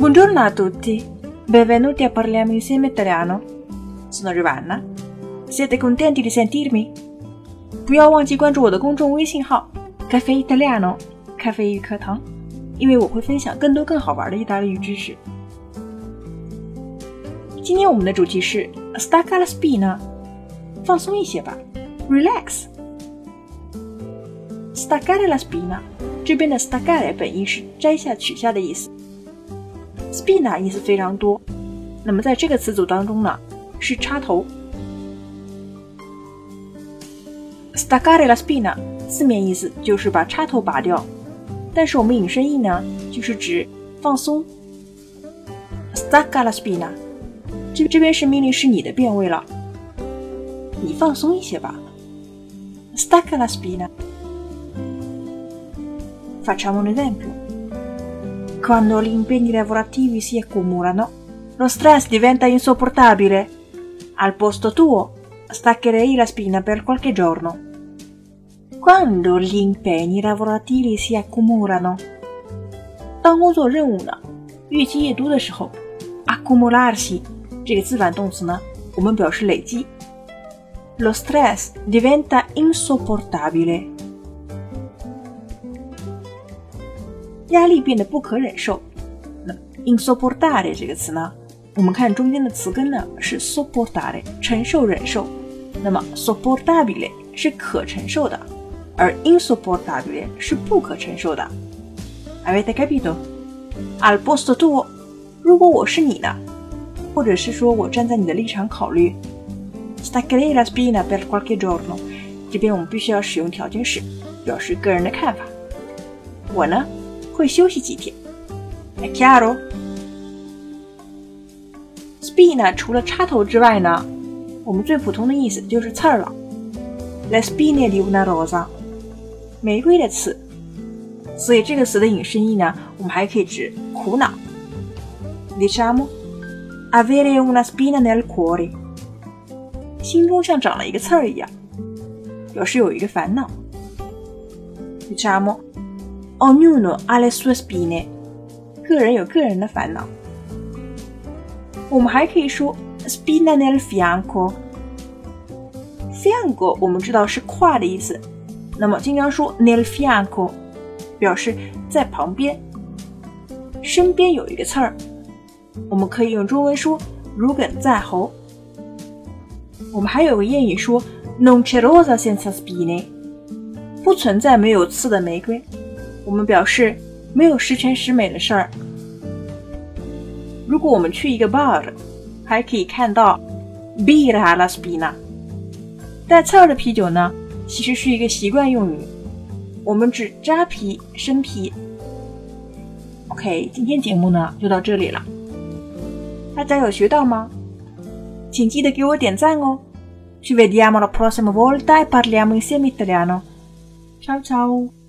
Buongiorno a tutti, benvenuti a Parliamo insieme italiano. Sono Giovanna. Siete contenti di sentirmi? 不要忘记关注我的公众微信号“咖啡意大利 no”，咖啡与课堂，因为我会分享更多更好玩的意大利语知识。今天我们的主题是 “stacca la spina”，放松一些吧，relax。staccare la spina，这边的 staccare 本意是摘下、取下的意思 ，spina 意思非常多。那么在这个词组当中呢，是插头。staccare la spina 字面意思就是把插头拔掉，但是我们引申义呢，就是指放松。stacca la spina，这这边是命令是你的变位了，你放松一些吧。stacca la spina。Facciamo un esempio. Quando gli impegni lavorativi si accumulano, lo stress diventa insopportabile. Al posto tuo, staccherei la spina per qualche giorno. Quando gli impegni lavorativi si accumulano，当工作任务呢越积越多的时候，accumularsi 这个自反动词呢，我们表示累积。Lo stress diventa insopportabile， 压力变得不可忍受。那 insopportare 这个词呢，我们看中间的词根呢是 sopportare，承受、忍受。那么 sopportabile 是可承受的。而 insupportabile 是不可承受的。Avete capito? Al posto tuo，如果我是你呢，或者是说我站在你的立场考虑 Stacchere la spina per qualche giorno，这边我们必须要使用条件式，表示个人的看法。我呢会休息几天。È chiaro？spina 除了插头之外呢，我们最普通的意思就是刺儿了。Le spine di una rosa。玫瑰的刺，所以这个词的引申义呢，我们还可以指苦恼。Diciamo avere una spina nel cuore，心中像长了一个刺儿一样，表示有一个烦恼。Diciamo ognuno ha le sue spine，个人有个人的烦恼。我们还可以说 spina nel fianco，fianco 我们知道是胯的意思。那么经常说 nel fianco，表示在旁边，身边有一个刺儿。我们可以用中文说如鲠在喉。我们还有个谚语说 non c'è rosa senza spine，不存在没有刺的玫瑰。我们表示没有十全十美的事儿。如果我们去一个 bar，还可以看到 b i r a la spina。带刺儿的啤酒呢，其实是一个习惯用语，我们指扎啤、生啤。OK，今天节目呢就到这里了，大家有学到吗？请记得给我点赞哦。Ci vediamo la prossima volta e parliamo insieme italiano. Ciao ciao!